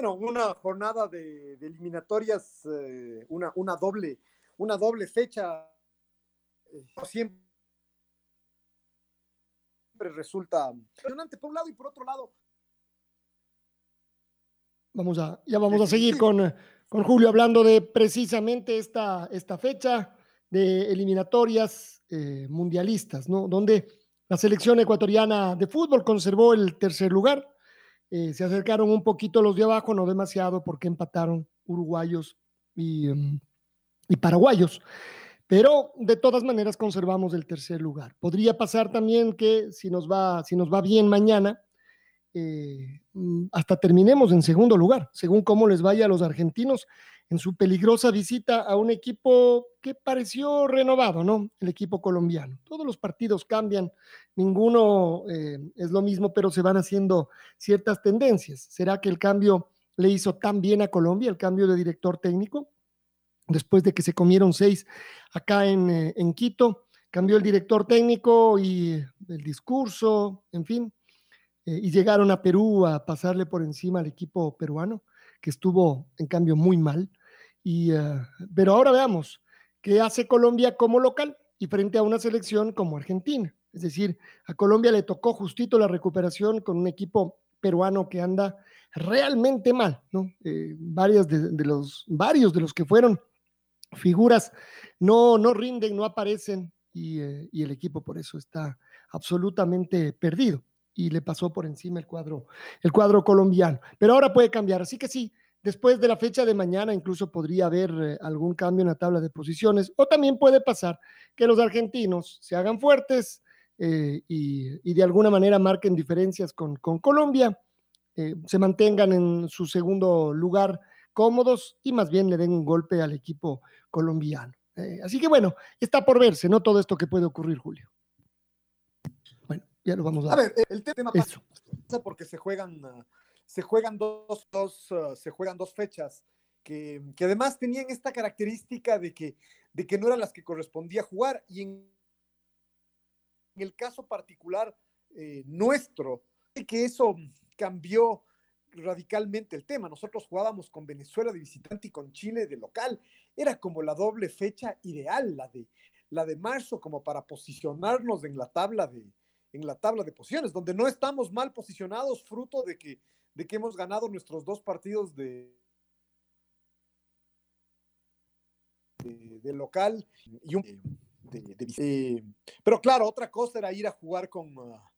Bueno, una jornada de, eliminatorias, eh, una, una, doble, una doble fecha. Eh, siempre resulta impresionante por un lado y por otro lado Vamos a, ya vamos a seguir con, con Julio hablando de precisamente esta, esta fecha de eliminatorias eh, mundialistas, ¿no? Donde la selección ecuatoriana de fútbol conservó el tercer lugar. Eh, se acercaron un poquito los de abajo, no demasiado, porque empataron uruguayos y, em, y paraguayos. Pero de todas maneras conservamos el tercer lugar. Podría pasar también que si nos va, si nos va bien mañana, eh, mm, hasta terminemos en segundo lugar, según cómo les vaya a los argentinos en su peligrosa visita a un equipo que pareció renovado, ¿no? El equipo colombiano. Todos los partidos cambian, ninguno eh, es lo mismo, pero se van haciendo ciertas tendencias. ¿Será que el cambio le hizo tan bien a Colombia, el cambio de director técnico? Después de que se comieron seis acá en, eh, en Quito, cambió el director técnico y el discurso, en fin, eh, y llegaron a Perú a pasarle por encima al equipo peruano, que estuvo en cambio muy mal. Y, eh, pero ahora veamos qué hace Colombia como local y frente a una selección como Argentina. Es decir, a Colombia le tocó justito la recuperación con un equipo peruano que anda realmente mal, ¿no? Eh, varias de, los, varios de los que fueron figuras no, no rinden, no aparecen y el equipo por eso está absolutamente perdido y le pasó por encima el cuadro, el cuadro colombiano. Pero ahora puede cambiar, así que sí, después de la fecha de mañana incluso podría haber eh, algún cambio en la tabla de posiciones, o también puede pasar que los argentinos se hagan fuertes eh, y, de alguna manera marquen diferencias con, con Colombia, eh, se mantengan en su segundo lugar cómodos y más bien le den un golpe al equipo colombiano. así que bueno, está por verse, ¿no? Todo esto que puede ocurrir, Julio. Ya lo vamos a, a ver. El tema pasa porque se juegan, se juegan dos, dos ah, se juegan dos fechas que, que, además tenían esta característica de que, de que no eran las que correspondía jugar. Y en, el caso particular eh, nuestro, que eso cambió radicalmente el tema. Nosotros jugábamos con Venezuela de visitante y con Chile de local. Era como la doble fecha ideal, la de, la de marzo, como para posicionarnos en la tabla de, en la tabla de posiciones, donde no estamos mal posicionados, fruto de que, de que hemos ganado nuestros dos partidos de, de, local y un de, pero claro, otra cosa era ir a jugar con ah,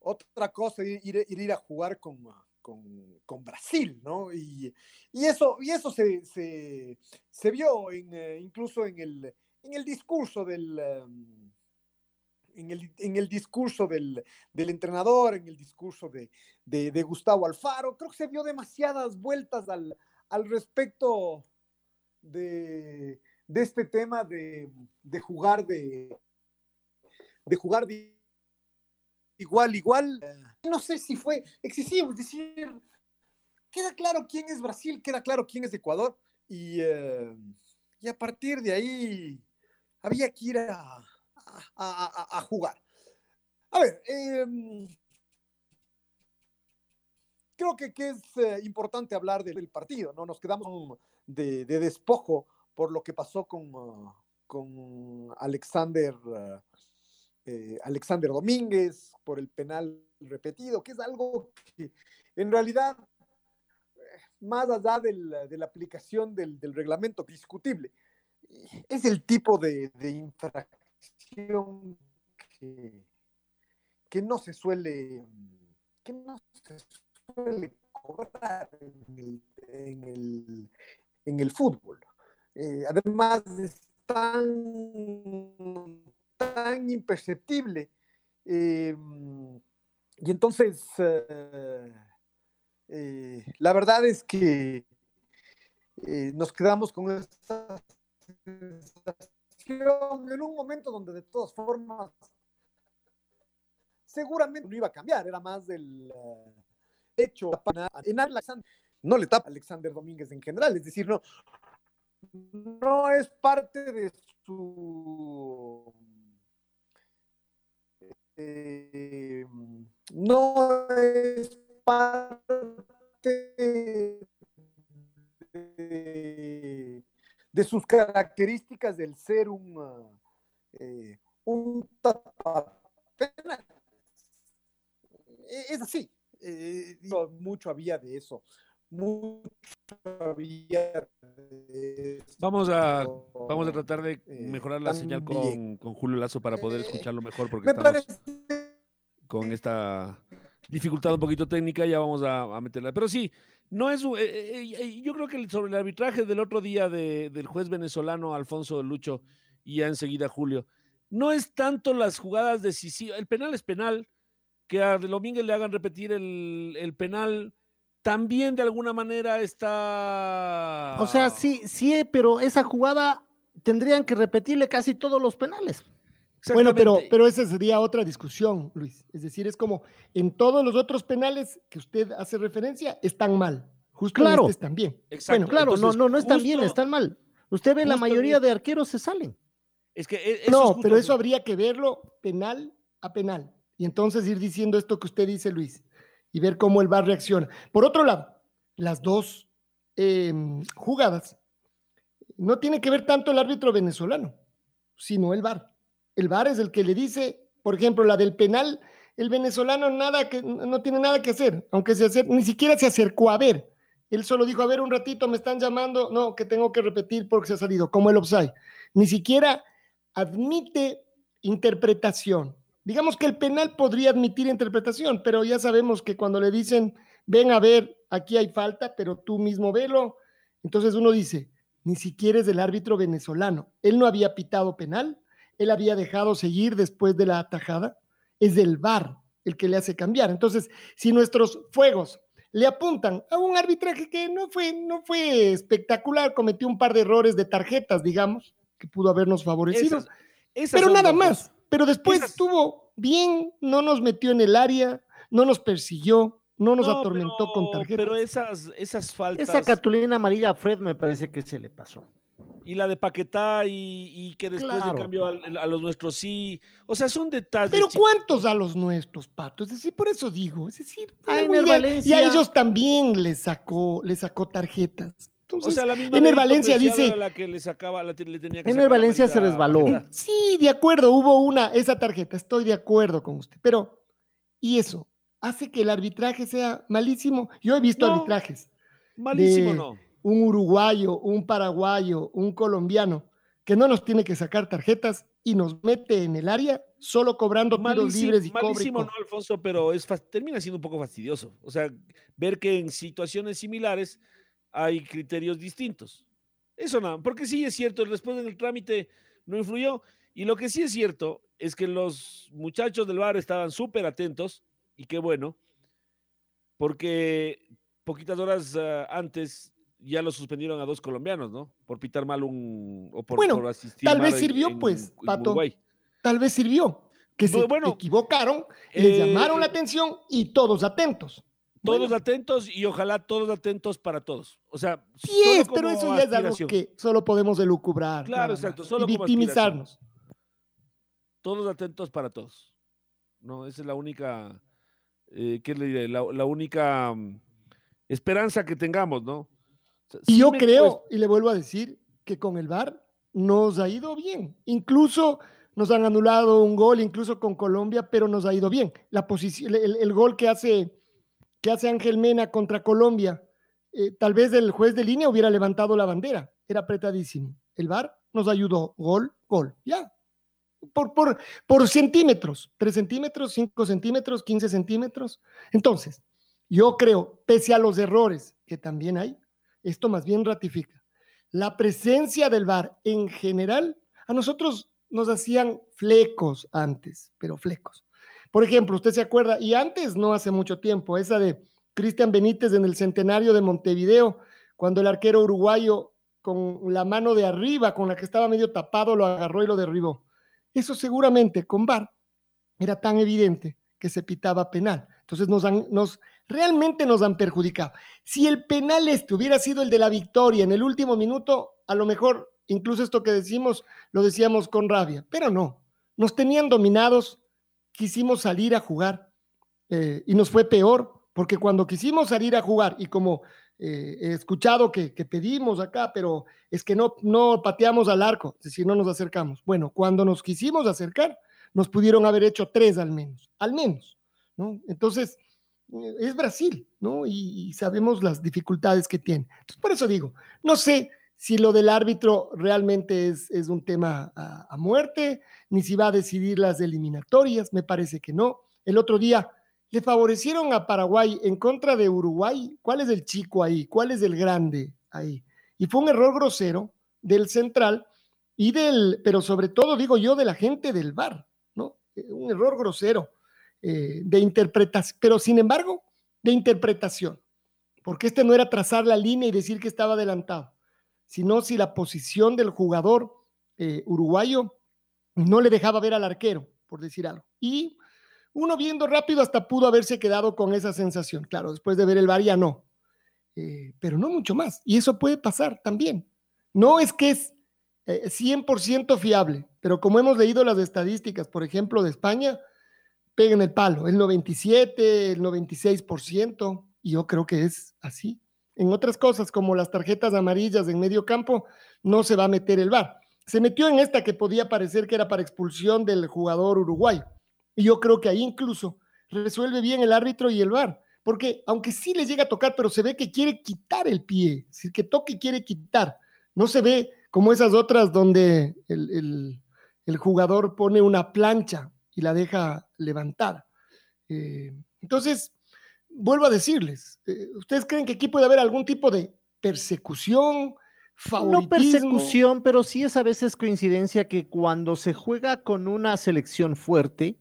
otra cosa ir, ir, a jugar con, ah, con, Brasil, ¿no? Y, eso, y eso se, se, vio en, eh, incluso en el, en el discurso del, em, en el, discurso del, entrenador, en el discurso de, Gustavo Alfaro. Creo que se vio demasiadas vueltas al, respecto de, este tema de, jugar de, de jugar igual, igual. No sé si fue excesivo, es decir, queda claro quién es Brasil, queda claro quién es Ecuador, y, eh, y a partir de ahí había que ir a, a, jugar. A ver, em, creo que, es eh, importante hablar del partido, ¿no? Nos quedamos de, despojo por lo que pasó con, con Alexander, eh, Alexander Domínguez, por el penal repetido, que es algo que en realidad más allá de la aplicación del, reglamento discutible. Es el tipo de, infracción que, no se suele, que no se suele cobrar en el, en el, fútbol. Eh, además es tan, tan imperceptible. Eh, y entonces, eh, la verdad es que nos quedamos con esta en un momento donde de todas formas seguramente no iba a cambiar, era más del hecho en Alexander, no le tapa a Alexander Domínguez en general, es decir, no, no es parte de su no es parte de, sus características del ser un, eh, un Es así. Eh, mucho había de eso. Mucho había Vamos a, vamos a tratar de eh, mejorar la señal con, con, Julio Lazo para poder escucharlo mejor porque estamos con esta dificultad un poquito técnica, ya vamos a, meterla. Pero sí, no es. Eh, eh, yo creo que sobre el arbitraje del otro día del juez venezolano Alfonso Lucho y ya enseguida Julio, no es tanto las jugadas decisivas. El penal es penal. Que a Domínguez le hagan repetir el, el penal también de alguna manera está. O sea, sí, sí, pero esa jugada tendrían que repetirle casi todos los penales. Bueno, pero, pero esa sería otra discusión, Luis. Es decir, es como en todos los otros penales que usted hace referencia, están mal. Justo claro. este están bien. Bueno, claro, no, no, no están bien, están mal. Usted ve la mayoría de arqueros se salen. Es que e, no, pero eso habría que verlo penal a penal. Y entonces ir diciendo esto que usted dice, Luis, y ver cómo el VAR reacciona. Por otro lado, las dos em, jugadas no tiene que ver tanto el árbitro venezolano, sino el VAR. El VAR es el que le dice, por ejemplo, la del penal, el venezolano nada que, no tiene nada que hacer, aunque se acer, ni siquiera se acercó a ver. Él solo dijo, a ver, un ratito me están llamando, no, que tengo que repetir porque se ha salido, como el offside. Ni siquiera admite interpretación. Digamos que el penal podría admitir interpretación, pero ya sabemos que cuando le dicen, ven a ver, aquí hay falta, pero tú mismo velo, entonces uno dice, ni siquiera es del árbitro venezolano. Él no había pitado penal, él había dejado seguir después de la atajada, es del VAR el que le hace cambiar. Entonces, si nuestros fuegos le apuntan a un arbitraje que no fue, no fue espectacular, cometió un par de errores de tarjetas, digamos, que pudo habernos favorecido, pero nada más. Pero después estuvo bien, no nos metió en el área, no nos persiguió, no nos atormentó con tarjetas. Pero esas, esas faltas. Esa cartulina amarilla a Fred me parece que se le pasó y la de Paquetá y, que después de cambio a, los nuestros sí. O sea, son detalles. Pero ¿cuántos a los nuestros, Pato? Es decir, por eso digo, es decir, y a ellos también les sacó, les sacó tarjetas. Entonces, o sea, la misma en el Valencia dice. La que le sacaba, le tenía que en el Valencia se resbaló. Sí, de acuerdo, hubo una, esa tarjeta, estoy de acuerdo con usted. Pero, ¿y eso? ¿Hace que el arbitraje sea malísimo? Yo he visto arbitrajes. Malísimo no un uruguayo, un paraguayo, un colombiano, que no nos tiene que sacar tarjetas y nos mete en el área solo cobrando tiros libres y malísimo no, Alfonso, pero es, termina siendo un poco fastidioso. O sea, ver que en situaciones similares hay criterios distintos. Eso no, porque sí es cierto, después del trámite no influyó. Y lo que sí es cierto es que los muchachos del bar estaban súper atentos, y qué bueno, porque poquitas horas ah, antes ya lo suspendieron a dos colombianos, ¿no? Por pitar mal un. O por, bueno, tal vez sirvió, pues, Pato. tal vez sirvió. Que se equivocaron, les eh, llamaron la atención y todos atentos. Todos atentos y ojalá todos atentos para todos. O sea, sí pero eso ya es algo que solo podemos elucubrar. Claro, exacto. Solo y victimizarnos. Todos atentos para todos. No, esa es la única. Eh, ¿Qué le diré? La, la única mm, esperanza que tengamos, ¿no? Y yo creo, y le vuelvo a decir, que con el VAR nos ha ido bien. Incluso nos han anulado un gol, incluso con Colombia, pero nos ha ido bien. La posición, el, gol que hace, que hace Ángel Mena contra Colombia, eh, tal vez el juez de línea hubiera levantado la bandera, era apretadísimo. El VAR nos ayudó, gol, gol, ya. Por, por, por centímetros, 3 centímetros, 5 centímetros, 15 centímetros. Entonces, yo creo, pese a los errores que también hay, esto más bien ratifica. La presencia del VAR en general, a nosotros nos hacían flecos antes, pero flecos. Por ejemplo, usted se acuerda, y antes, no hace mucho tiempo, esa de Cristian Benítez en el centenario de Montevideo, cuando el arquero uruguayo con la mano de arriba, con la que estaba medio tapado, lo agarró y lo derribó. Eso seguramente con VAR era tan evidente que se pitaba penal. Entonces nos, nos realmente nos han perjudicado. Si el penal este hubiera sido el de la victoria en el último minuto, a lo mejor incluso esto que decimos lo decíamos con rabia, pero no. Nos tenían dominados, quisimos salir a jugar eh, y nos fue peor porque cuando quisimos salir a jugar y como eh, he escuchado que, pedimos acá, pero es que no, no pateamos al arco, es decir, no nos acercamos. Bueno, cuando nos quisimos acercar, nos pudieron haber hecho tres al menos, al menos, ¿no? Entonces, es Brasil, ¿no? Y, sabemos las dificultades que tiene. Entonces, por eso digo, no sé si lo del árbitro realmente es, es un tema a, a muerte, ni si va a decidir las eliminatorias, me parece que no. El otro día le favorecieron a Paraguay en contra de Uruguay. ¿Cuál es el chico ahí? ¿Cuál es el grande ahí? Y fue un error grosero del central y del, pero sobre todo digo yo, de la gente del VAR, ¿no? Eh, un error grosero eh, de interpretación, pero sin embargo, de interpretación, porque este no era trazar la línea y decir que estaba adelantado, sino si la posición del jugador eh, uruguayo no le dejaba ver al arquero, por decir algo. Y uno viendo rápido hasta pudo haberse quedado con esa sensación. Claro, después de ver el VAR ya no. Eh, pero no mucho más. Y eso puede pasar también. No es que es 100% eh, fiable, pero como hemos leído las estadísticas, por ejemplo, de España, peguen el palo, el 97, el 96%, y yo creo que es así. En otras cosas, como las tarjetas amarillas en medio campo, no se va a meter el VAR. Se metió en esta que podía parecer que era para expulsión del jugador uruguayo y yo creo que ahí incluso resuelve bien el árbitro y el VAR, porque aunque sí le llega a tocar, pero se ve que quiere quitar el pie, es que toque quiere quitar. No se ve como esas otras donde el, jugador pone una plancha y la deja levantada. Eh, entonces, vuelvo a decirles, eh, ¿ustedes creen que aquí puede haber algún tipo de persecución? No persecución, pero sí es a veces coincidencia que cuando se juega con una selección fuerte,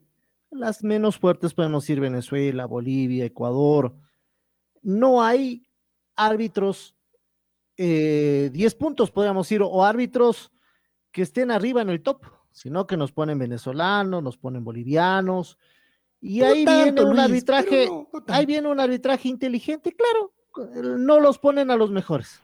las menos fuertes podemos ir Venezuela, Bolivia, Ecuador. No hay árbitros, 10 eh, puntos podríamos ir, o árbitros que estén arriba en el top, sino que nos ponen venezolanos, nos ponen bolivianos. Y ahí viene un arbitraje, ahí viene un arbitraje inteligente, claro, no los ponen a los mejores.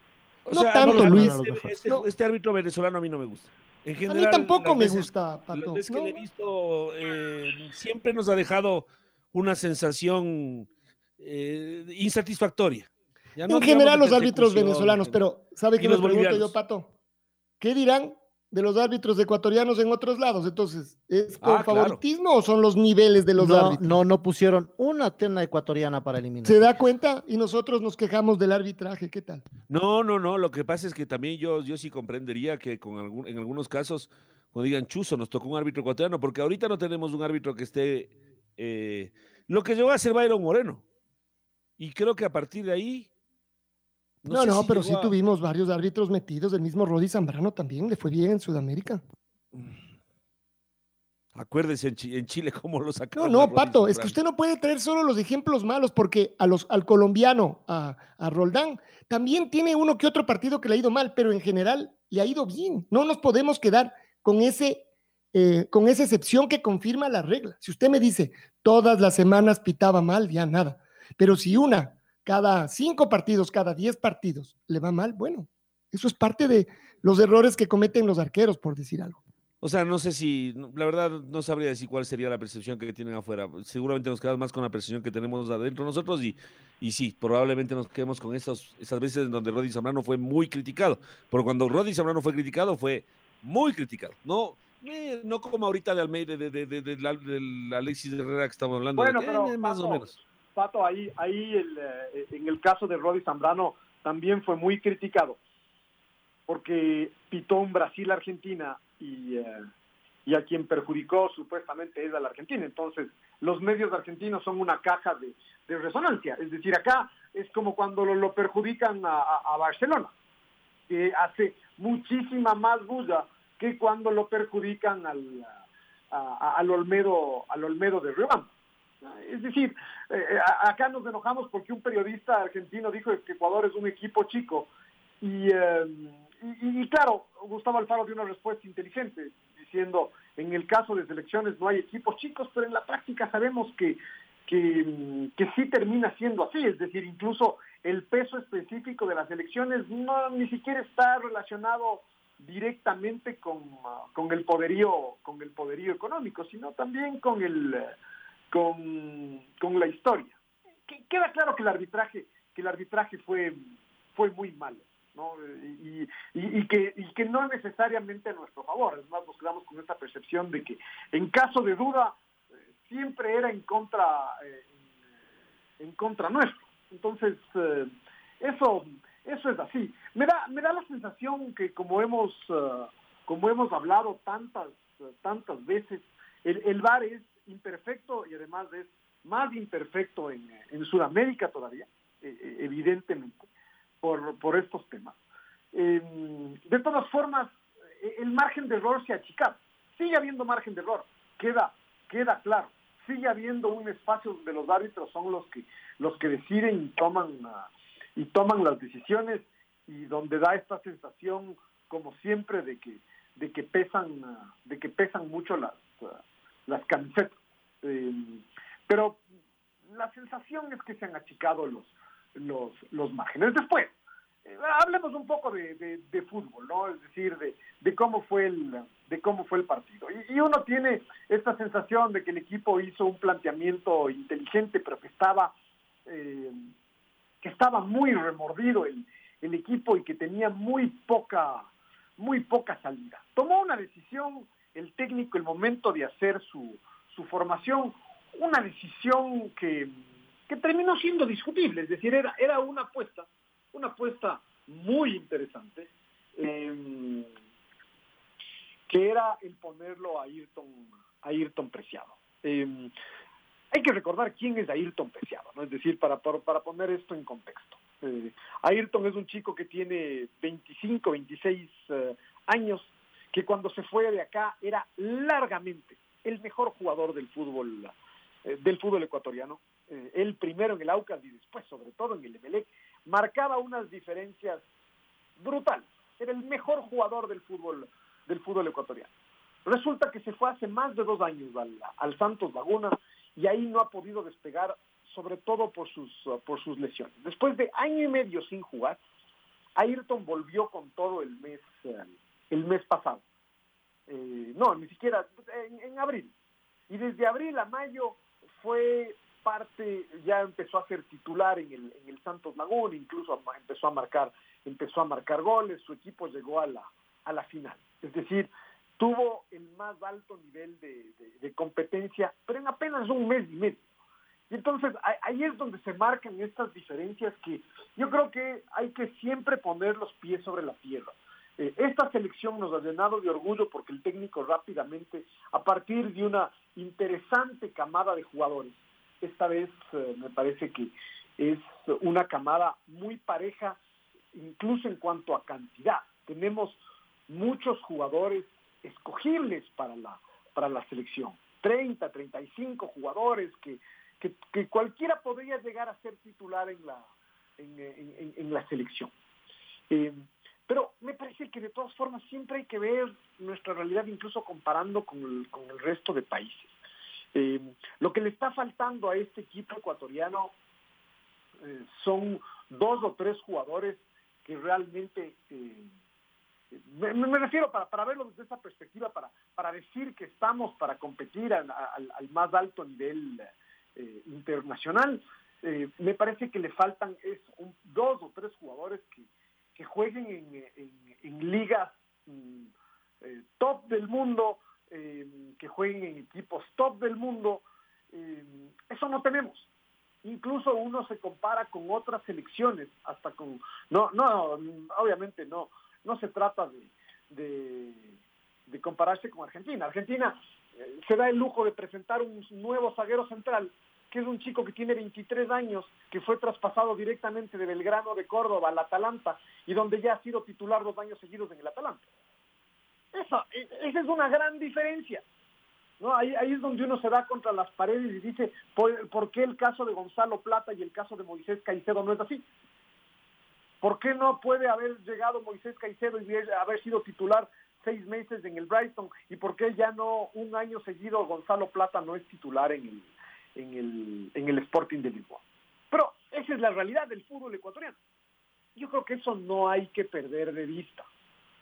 no tanto, Luis. Este, este, árbitro venezolano a mí no me gusta a mí tampoco me gusta, Pato. Es que le he visto, eh, siempre nos ha dejado una sensación eh, insatisfactoria. en general los árbitros venezolanos, pero ¿sabe qué me pregunto yo, Pato? ¿Qué dirán de los árbitros ecuatorianos en otros lados. Entonces, ¿es por ah, favoritismo o son los niveles de los árbitros? No, no pusieron una terna ecuatoriana para eliminar. ¿Se da cuenta? Y nosotros nos quejamos del arbitraje, ¿qué tal? No, no, no. Lo que pasa es que también yo, yo sí comprendería que con algún, en algunos casos, cuando digan chuzo, nos tocó un árbitro ecuatoriano, porque ahorita no tenemos un árbitro que esté. Eh, lo que llegó a ser Byron Moreno. Y creo que a partir de ahí no, no, pero sí tuvimos varios árbitros metidos. El mismo Rodi Zambrano también le fue bien en Sudamérica. Acuérdese en, Chile cómo lo sacaron. No, no, Pato, es que usted no puede traer solo los ejemplos malos porque a los, al colombiano, a, Roldán, también tiene uno que otro partido que le ha ido mal, pero en general le ha ido bien. No nos podemos quedar con, ese, eh, con esa excepción que confirma la regla. Si usted me dice todas las semanas pitaba mal, ya nada. Pero si una cada cinco partidos, cada diez partidos, le va mal, bueno, eso es parte de los errores que cometen los arqueros, por decir algo. O sea, no sé si, la verdad, no sabría decir cuál sería la percepción que tienen afuera. Seguramente nos quedamos más con la percepción que tenemos adentro nosotros y, y sí, probablemente nos quedemos con esos, esas veces en donde Roddy Zambrano fue muy criticado. Pero cuando Roddy Zambrano fue criticado, fue muy criticado. No, eh, no como ahorita de Almeida, de, de, de, del Alexis Herrera que estamos hablando. Bueno, pero, más o menos. Pato, ahí, ahí el, eh, en el caso de Roddy Zambrano, también fue muy criticado porque pitó un Brasil-Argentina y, eh, y, a quien perjudicó supuestamente es a la Argentina. Entonces, los medios argentinos son una caja de, resonancia. Es decir, acá es como cuando lo, perjudican a, Barcelona, que hace muchísima más bulla que cuando lo perjudican al, al, Olmedo, al Olmedo de Riobamba. Es decir, eh, acá nos enojamos porque un periodista argentino dijo que Ecuador es un equipo chico. Y... Eh, y, claro, Gustavo Alfaro dio una respuesta inteligente, diciendo, en el caso de selecciones no hay equipos chicos, pero en la práctica sabemos que, que, sí termina siendo así, es decir, incluso el peso específico de las elecciones no ni siquiera está relacionado directamente con, con el poderío con el poderío económico, sino también con el con, con la historia. Queda claro que el arbitraje que el arbitraje fue fue muy malo. Y, que, que no necesariamente a nuestro favor. Además, nos quedamos con esta percepción de que en caso de duda eh, siempre era en contra, eh, en, contra nuestro. Entonces, eh, eso, eso es así. Me da, me da la sensación que como hemos, como hemos hablado tantas, tantas veces, el, el VAR es imperfecto y además es más imperfecto en, en Sudamérica todavía, evidentemente por, estos temas. Em, de todas formas, e, el margen de error se ha achicado. Sigue habiendo margen de error, queda, queda claro. Sigue habiendo un espacio donde los árbitros son los que, los que deciden y toman, ah, y toman las decisiones y donde da esta sensación, como siempre, de que, de que pesan, ah, de que pesan mucho las, ah, las camisetas. Em, pero la sensación es que se han achicado los, los, los márgenes. Después, eh, hablemos un poco de, de, fútbol, ¿no? Es decir, de, de, cómo fue el de cómo fue el partido. Y, uno tiene esta sensación de que el equipo hizo un planteamiento inteligente, pero que estaba eh, que estaba muy remordido el, el equipo y que tenía muy poca muy poca salida. Tomó una decisión el técnico el momento de hacer su, su formación, una decisión que que terminó siendo discutible, es decir, era, era una apuesta, una apuesta muy interesante, em, que era el ponerlo a Ayrton, a Ayrton Preciado. Em, hay que recordar quién es Ayrton Preciado, ¿no? es decir, para, para, poner esto en contexto. Eh, Ayrton es un chico que tiene 25, 26 eh, años, que cuando se fue de acá era largamente el mejor jugador del fútbol, eh, del fútbol ecuatoriano. Eh, él primero en el Aucas y después sobre todo en el Emelec, marcaba unas diferencias brutales. Era el mejor jugador del fútbol, del fútbol ecuatoriano. Resulta que se fue hace más de dos años al, Santos Laguna y ahí no ha podido despegar, sobre todo por sus, por sus lesiones. Después de año y medio sin jugar, Ayrton volvió con todo el mes, eh, el mes pasado. Eh, no, ni siquiera en, en, abril. Y desde abril a mayo fue parte ya empezó a ser titular en el, en el Santos Laguna, incluso empezó a marcar, empezó a marcar goles, su equipo llegó a la, a la final. Es decir, tuvo el más alto nivel de, de, competencia, pero en apenas un mes y medio. Y entonces ahí es donde se marcan estas diferencias que yo creo que hay que siempre poner los pies sobre la tierra. Eh, esta selección nos ha llenado de orgullo porque el técnico rápidamente, a partir de una interesante camada de jugadores, esta vez eh, me parece que es una camada muy pareja, incluso en cuanto a cantidad. Tenemos muchos jugadores escogibles para la, para la selección. 30, 35 jugadores que, que, cualquiera podría llegar a ser titular en la, en, la selección. Eh, pero me parece que de todas formas siempre hay que ver nuestra realidad incluso comparando con el, resto de países. Eh, lo que le está faltando a este equipo ecuatoriano eh, son dos o tres jugadores que realmente, eh, me, refiero para, para verlo desde esa perspectiva, para, para decir que estamos para competir al, más alto nivel internacional, me parece que le faltan es dos o tres jugadores que, que jueguen en, en ligas mm, top del mundo, eh, que jueguen en equipos top del mundo. Eh, eso no tenemos. incluso uno se compara con otras selecciones, hasta con, no, no, obviamente no, no se trata de, de, compararse con Argentina. Argentina eh, se da el lujo de presentar un nuevo zaguero central, que es un chico que tiene 23 años, que fue traspasado directamente de Belgrano de Córdoba al Atalanta y donde ya ha sido titular dos años seguidos en el Atalanta. Esa, e, esa es una gran diferencia. ¿no? Ahí, ahí es donde uno se da contra las paredes y dice, ¿por, qué el caso de Gonzalo Plata y el caso de Moisés Caicedo no es así? ¿Por qué no puede haber llegado Moisés Caicedo y haber sido titular seis meses en el Brighton? ¿Y por qué ya no un año seguido Gonzalo Plata no es titular en el, en el, en el Sporting de Lisboa? Pero esa es la realidad del fútbol ecuatoriano. Yo creo que eso no hay que perder de vista.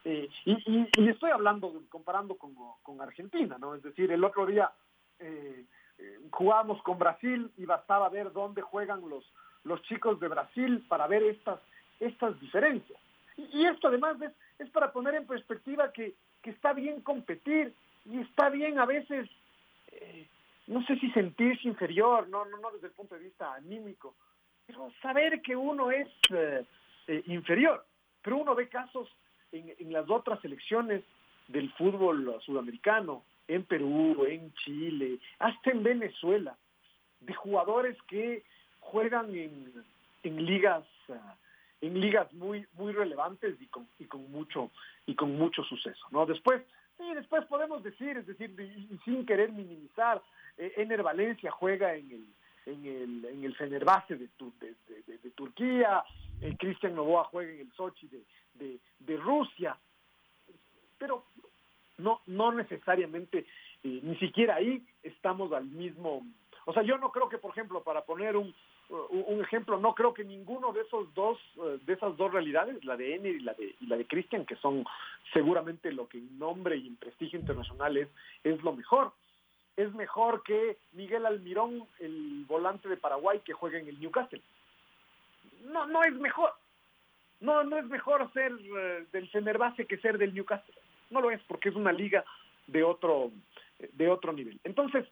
Eh, y, estoy hablando, comparando con, Argentina, ¿no? Es decir, el otro día eh, eh, jugábamos con Brasil y bastaba ver dónde juegan los, los chicos de Brasil para ver estas, estas diferencias. Y, esto además es, es, para poner en perspectiva que, que, está bien competir y está bien a veces, no sé si sentirse inferior, no, no, no desde el punto de vista anímico, pero saber que uno es inferior. Pero uno ve casos en, las otras selecciones del fútbol sudamericano, en Perú, en Chile, hasta en Venezuela, de jugadores que juegan en, en ligas ah, en ligas muy muy relevantes y con, y con mucho y con mucho suceso no después sí después podemos decir es decir y, sin querer minimizar eh, Ener Valencia juega en el en el en el Fenerbahce de, de, de, Turquía eh, Cristian Novoa juega en el Sochi de, de, Rusia, pero no, no necesariamente, eh, ni siquiera ahí estamos al mismo. O sea, yo no creo que, por ejemplo, para poner un, un ejemplo, no creo que ninguno de esos dos, eh, de esas dos realidades, la de Ener y la de, la de Christian, que son seguramente lo que en nombre y en prestigio internacional es, lo mejor. Es mejor que Miguel Almirón, el volante de Paraguay, que juegue en el Newcastle. No, no es mejor. No, no es mejor ser uh, del Fenerbahce que ser del Newcastle. No lo es porque es una liga de otro, de otro nivel. Entonces,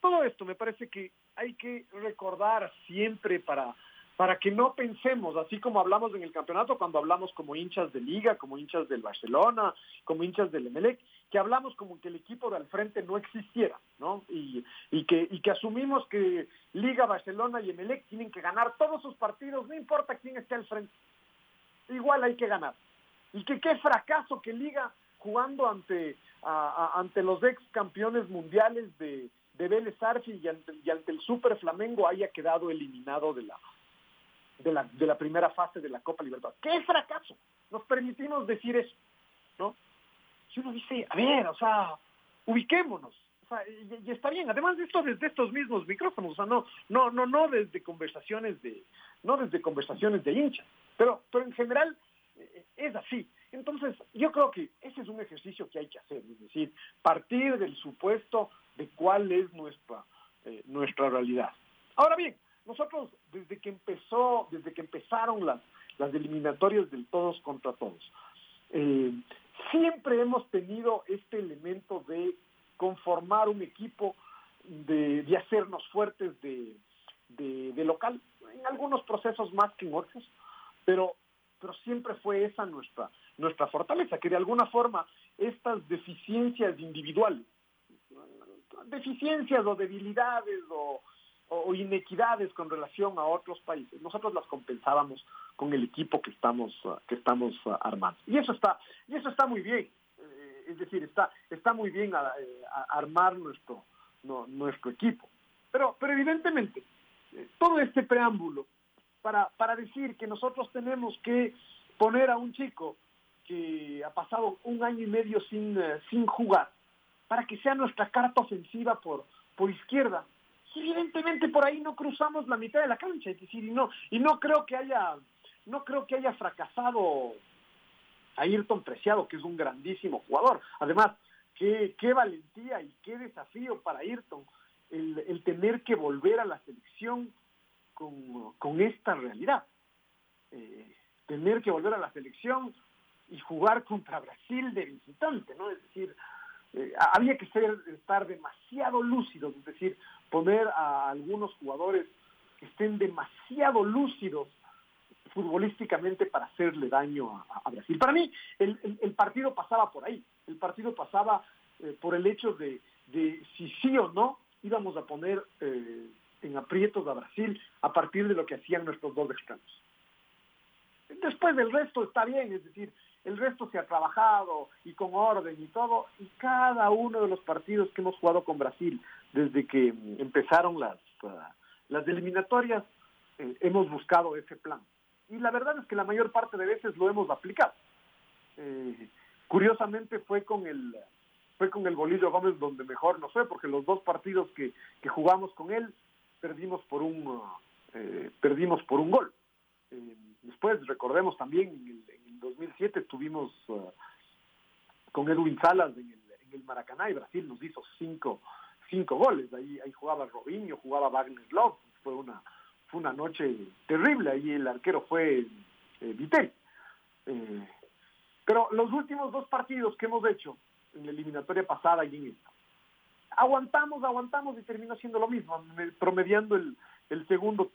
todo esto me parece que hay que recordar siempre para, para que no pensemos, así como hablamos en el campeonato, cuando hablamos como hinchas de liga, como hinchas del Barcelona, como hinchas del Emelec, que hablamos como que el equipo de al frente no existiera, ¿no? Y, y, que, y que asumimos que Liga, Barcelona y Emelec tienen que ganar todos sus partidos, no importa quién esté al frente igual hay que ganar. Y que qué fracaso que Liga jugando ante, ante los ex campeones mundiales de, de Vélez Arfi y ante, el Super Flamengo haya quedado eliminado de la, de la, de la primera fase de la Copa Libertad. ¡Qué fracaso! Nos permitimos decir eso, ¿no? Si uno dice, a ver, o sea, ubiquémonos. O sea, y, está bien, además de esto desde estos mismos micrófonos, o sea, no, no, no, no desde conversaciones de, no desde conversaciones de hinchas, pero, pero en general eh, es así. Entonces, yo creo que ese es un ejercicio que hay que hacer, es decir, partir del supuesto de cuál es nuestra, eh, nuestra realidad. Ahora bien, nosotros desde que empezó, desde que empezaron las, las eliminatorias del todos contra todos, eh, siempre hemos tenido este elemento de conformar un equipo, de, de hacernos fuertes de, de, local, en algunos procesos más que en otros, pero, pero siempre fue esa nuestra, nuestra fortaleza, que de alguna forma estas deficiencias individuales, deficiencias o debilidades o, inequidades con relación a otros países, nosotros las compensábamos con el equipo que estamos, que estamos armando. Y eso está, y eso está muy bien. Eh, es decir, está, está muy bien eh, armar nuestro, nuestro equipo. Pero, pero evidentemente, eh, todo este preámbulo para, para decir que nosotros tenemos que poner a un chico que ha pasado un año y medio sin, sin jugar, para que sea nuestra carta ofensiva por, por izquierda. evidentemente por ahí no cruzamos la mitad de la cancha, es decir, y no, y no creo que haya, no creo que haya fracasado Ayrton Preciado, que es un grandísimo jugador. Además, qué, qué valentía y qué desafío para Ayrton el, el tener que volver a la selección con, esta realidad. Eh, tener que volver a la selección y jugar contra Brasil de visitante, ¿no? Es decir, eh, había que ser, estar demasiado lúcidos, es decir, poner a algunos jugadores estén demasiado lúcidos futbolísticamente para hacerle daño a, Brasil. Para mí, el, partido pasaba por ahí. El partido pasaba eh, por el hecho de, si sí o no íbamos a poner eh, en aprietos a Brasil a partir de lo que hacían nuestros dos extremos. Después del resto está bien, es decir, el resto se ha trabajado y con orden y todo, y cada uno de los partidos que hemos jugado con Brasil desde que empezaron las, uh, las eliminatorias, eh, hemos buscado ese plan. Y la verdad es que la mayor parte de veces lo hemos aplicado. Eh, curiosamente fue con el fue con el Bolillo Gómez donde mejor no fue, porque los dos partidos que, que jugamos con él perdimos por un eh, perdimos por un gol. después recordemos también en el, 2007 estuvimos uh, con Edwin Salas en el, en el Maracaná y Brasil nos hizo cinco cinco goles. Ahí, ahí jugaba Robinho, jugaba Wagner Love. Fue una, fue una noche terrible. Ahí el arquero fue eh, eh, pero los últimos dos partidos que hemos hecho en la eliminatoria pasada y en esta, aguantamos, aguantamos y terminó siendo lo mismo, promediando el, el segundo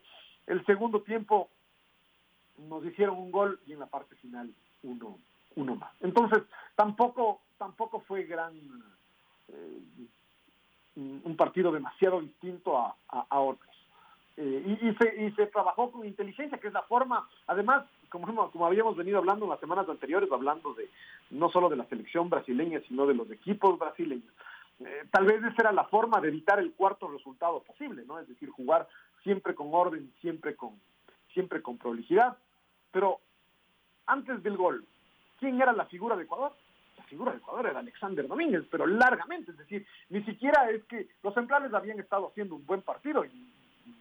el segundo tiempo nos hicieron un gol y en la parte final uno, uno más. Entonces, tampoco, tampoco fue gran eh, un partido demasiado distinto a, a, otros. Eh, y, se, y se trabajó con inteligencia, que es la forma, además, como, como habíamos venido hablando en las semanas anteriores, hablando de no solo de la selección brasileña, sino de los equipos brasileños. Eh, tal vez esa era la forma de evitar el cuarto resultado posible, ¿no? Es decir, jugar siempre con orden, siempre con, siempre con prolijidad. Pero antes del gol, ¿quién era la figura de Ecuador? figura de Ecuador era Alexander Domínguez, pero largamente, es decir, ni siquiera es que los centrales habían estado haciendo un buen partido y,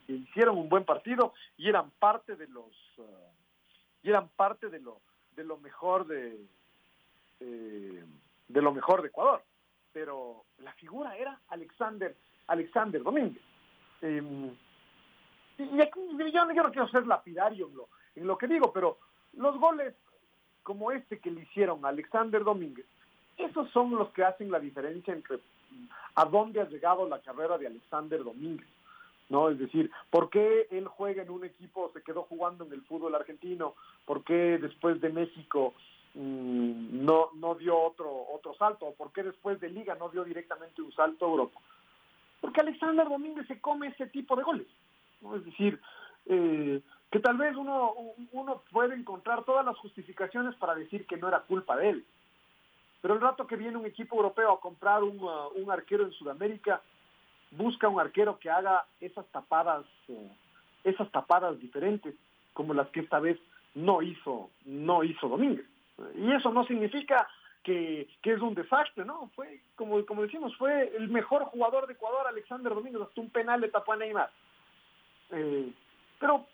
hicieron un buen partido y eran parte de los y eran parte de lo de lo mejor de eh, de lo mejor de Ecuador, pero la figura era Alexander Alexander Domínguez. Em, y aquí yo, no quiero ser lapidario en en lo que digo, pero los goles como este que le hicieron a Alexander Domínguez esos son los que hacen la diferencia entre a dónde ha llegado la carrera de Alexander Domínguez. ¿no? Es decir, ¿por qué él juega en un equipo, se quedó jugando en el fútbol argentino? ¿Por qué después de México mm, no, no dio otro, otro salto? ¿Por qué después de Liga no dio directamente un salto a Europa? Porque Alexander Domínguez se come ese tipo de goles. ¿no? Es decir, eh, que tal vez uno, uno puede encontrar todas las justificaciones para decir que no era culpa de él. Pero el rato que viene un equipo europeo a comprar un, uh, arquero en Sudamérica, busca un arquero que haga esas tapadas, uh, esas tapadas diferentes, como las que esta vez no hizo, no hizo Domínguez. Y eso no significa que, es un desastre, ¿no? Fue, como, como decimos, fue el mejor jugador de Ecuador, Alexander Domínguez, hasta un penal le tapó a Neymar. Eh, pero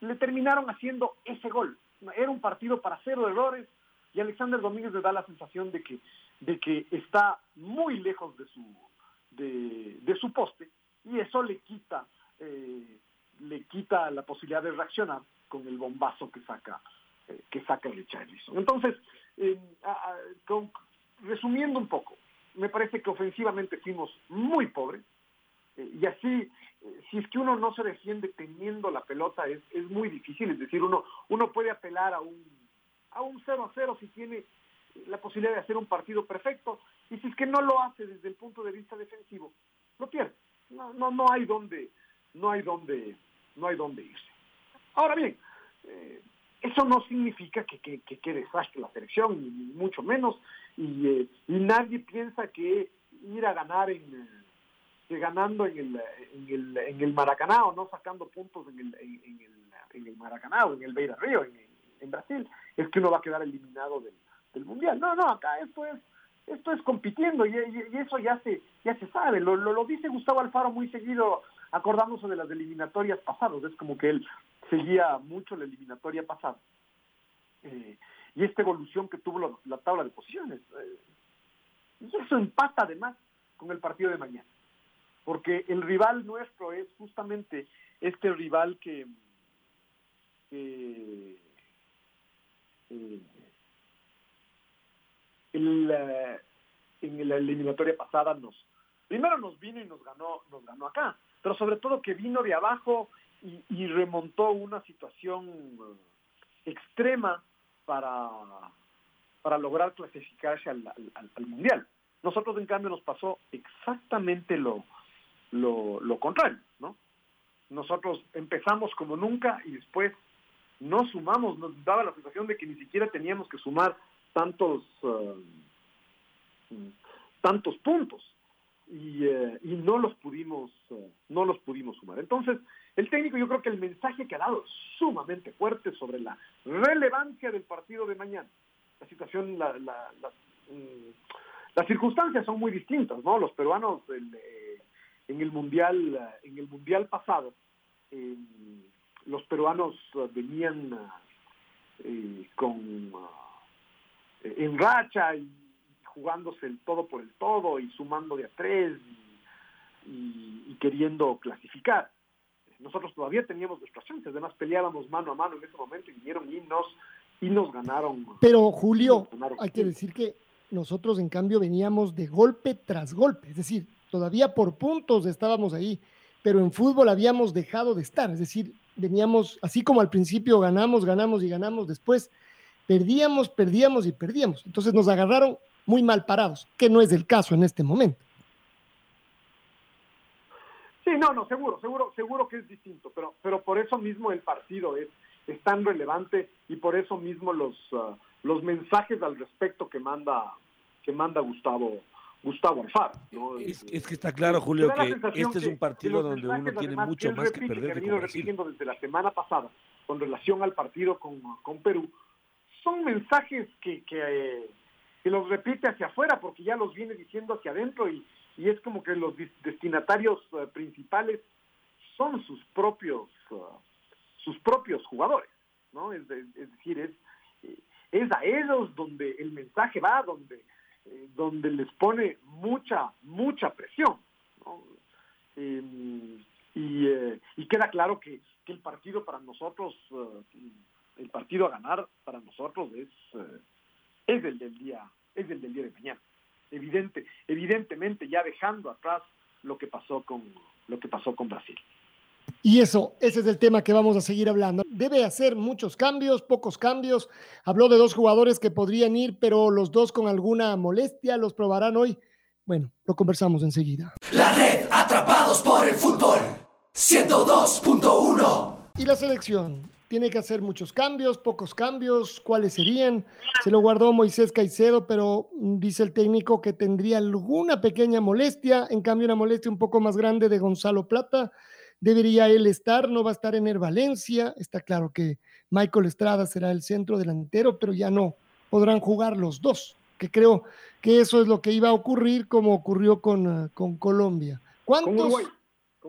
le terminaron haciendo ese gol. Era un partido para cero errores, y Alexander Domínguez le da la sensación de que, de que está muy lejos de su, de, su poste y eso le quita, eh, le quita la posibilidad de reaccionar con el bombazo que saca, eh, que saca Richarlison. Entonces, resumiendo un poco, me parece que ofensivamente fuimos muy pobres, eh, y así, si es que uno no se defiende teniendo la pelota, es, es muy difícil. Es decir, uno, uno puede apelar a un a un 0 a 0 si tiene la posibilidad de hacer un partido perfecto y si es que no lo hace desde el punto de vista defensivo, lo pierde. No, no, no hay donde, no hay donde, no hay donde irse. Ahora bien, eh, eso no significa que, que, que, desastre la selección, ni, mucho menos, y, eh, y, nadie piensa que ir a ganar en que ganando en el, en el, en el Maracaná o no sacando puntos en el, en, el, en el Maracaná o en el Beira Río, en, Brasil, es que uno va a quedar eliminado del, mundial. No, no, acá esto es esto es compitiendo y, eso ya se ya se sabe. Lo, lo, dice Gustavo Alfaro muy seguido, acordándose de las eliminatorias pasadas. Es como que él seguía mucho la eliminatoria pasada. Eh, y esta evolución que tuvo la, tabla de posiciones. Eh, y eso empata además con el partido de mañana. Porque el rival nuestro es justamente este rival que, eh, en la eliminatoria pasada nos primero nos vino y nos ganó nos ganó acá pero sobre todo que vino de abajo y, remontó una situación extrema para, para lograr clasificarse al, Mundial. Nosotros, en cambio, nos pasó exactamente lo, lo, lo contrario, ¿no? Nosotros empezamos como nunca y después no sumamos, nos daba la sensación de que ni siquiera teníamos que sumar tantos, eh, tantos puntos y, eh, y, no los pudimos eh, no los pudimos sumar. Entonces, el técnico yo creo que el mensaje que ha dado es sumamente fuerte sobre la relevancia del partido de mañana. La situación, la, mm, las circunstancias son muy distintas, ¿no? Los peruanos en el mundial en el mundial pasado los peruanos venían eh, con uh, en racha y jugándose el todo por el todo y sumando de a tres y, queriendo clasificar. Nosotros todavía teníamos nuestras chances, además peleábamos mano a mano en ese momento y vinieron y nos, y nos ganaron. Pero Julio, hay que decir que nosotros en cambio veníamos de golpe tras golpe, es decir, todavía por puntos estábamos ahí, pero en fútbol habíamos dejado de estar, es decir, veníamos, así como al principio ganamos, ganamos y ganamos, después perdíamos, perdíamos y perdíamos. Entonces nos agarraron muy mal parados, que no es el caso en este momento. Sí, no, no, seguro, seguro, seguro que es distinto, pero, pero por eso mismo el partido es, es tan relevante y por eso mismo los, uh, los mensajes al respecto que manda, que manda Gustavo, Gustavo Alfaro. Es, que está claro, Julio, que este es un partido donde uno tiene mucho más que perder. Que venido repitiendo desde la semana pasada con relación al partido con, Perú, son mensajes que, que, los repite hacia afuera porque ya los viene diciendo hacia adentro y, y es como que los destinatarios eh, principales son sus propios uh, sus propios jugadores, ¿no? Es, es decir, es, es a ellos donde el mensaje va, donde eh, donde les pone mucha, mucha presión. Em, eh, y, queda claro que, el partido para nosotros, eh, el partido a ganar para nosotros es, es el del día, es el del día de mañana. Evidente, evidentemente ya dejando atrás lo que pasó con lo que pasó con Brasil. Y eso, ese es el tema que vamos a seguir hablando. Debe hacer muchos cambios, pocos cambios. Habló de dos jugadores que podrían ir, pero los dos con alguna molestia, los probarán hoy. Bueno, lo conversamos enseguida. La red, atrapados por el fútbol, 102.1. Y la selección, tiene que hacer muchos cambios, pocos cambios, ¿cuáles serían? Se lo guardó Moisés Caicedo, pero dice el técnico que tendría alguna pequeña molestia, en cambio una molestia un poco más grande de Gonzalo Plata debería él estar, no va a estar en el Valencia, está claro que Michael Estrada será el centro delantero, pero ya no podrán jugar los dos, que creo que eso es lo que iba a ocurrir como ocurrió con, ah, con Colombia. ¿Cuántos?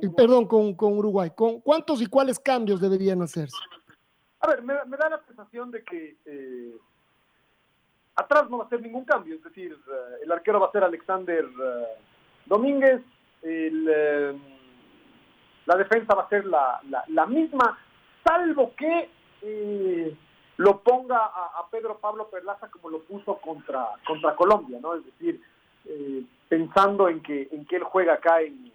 Eh, perdón, con, con Uruguay. ¿Con ¿Cuántos y cuáles cambios deberían hacerse? A ver, me, da la sensación de que eh, atrás no va a ser ningún cambio, es decir, eh, el arquero va a ser Alexander Domínguez, el la defensa va a ser la, la, misma, salvo que eh, lo ponga a, Pedro Pablo Perlaza como lo puso contra, contra Colombia, ¿no? Es decir, eh, pensando en que, en que él juega acá en,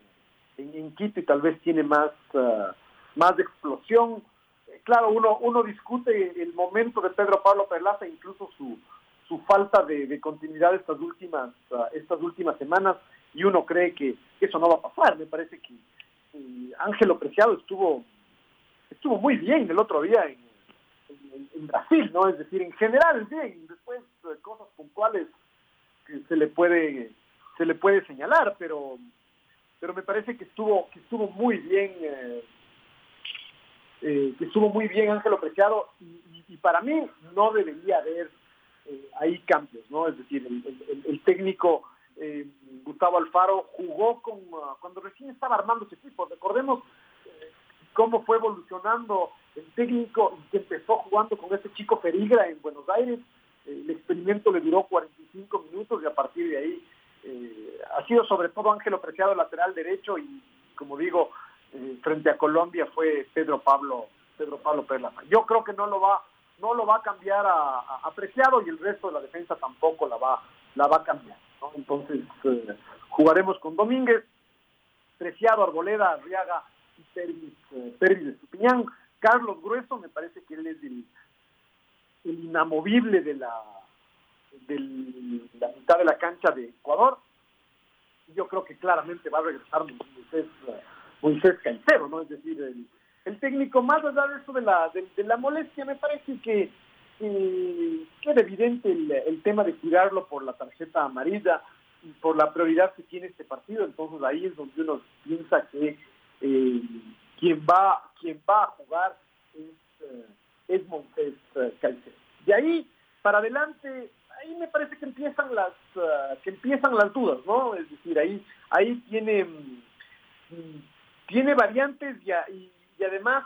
en, Quito y tal vez tiene más, uh, más explosión. Eh, claro, uno, uno discute el momento de Pedro Pablo Perlaza, incluso su, su falta de, continuidad estas últimas, uh, estas últimas semanas, y uno cree que eso no va a pasar. Me parece que Ángelo Preciado estuvo estuvo muy bien el otro día en, Brasil, ¿no? Es decir, en general bien, después eh, cosas puntuales que se le puede se le puede señalar, pero pero me parece que estuvo que estuvo muy bien eh, eh, que estuvo muy bien Ángelo Preciado y, para mí no debería haber ahí cambios, ¿no? Es decir, el técnico eh, Gustavo Alfaro jugó con uh, cuando recién estaba armando ese equipo. Recordemos eh, cómo fue evolucionando el técnico que empezó jugando con ese chico Ferigra en Buenos Aires. el experimento le duró 45 minutos y a partir de ahí eh, ha sido sobre todo Ángelo Preciado lateral derecho y como digo frente a Colombia fue Pedro Pablo Pedro Pablo Perla. Yo creo que no lo va no lo va a cambiar a, a, y el resto de la defensa tampoco la va la va a cambiar. Entonces, eh, jugaremos con Domínguez, Preciado, Arboleda, Arriaga y Pervis, eh, Pervis. Carlos Grueso, me parece que él es el, inamovible de la, de la mitad de la cancha de Ecuador. Yo creo que claramente va a regresar Moisés, Moisés Caicedo, ¿no? Es decir, el, el técnico, más allá de eso de la, de, la molestia, me parece que eh, queda evidente el, tema de cuidarlo por la tarjeta amarilla y por la prioridad que tiene este partido. Entonces ahí es donde uno piensa que eh, quien va quien va a jugar es, eh, es Montes eh, Caicedo. De ahí para adelante, ahí me parece que empiezan las que empiezan las dudas, ¿no? Es decir, ahí ahí tiene mm, tiene variantes y además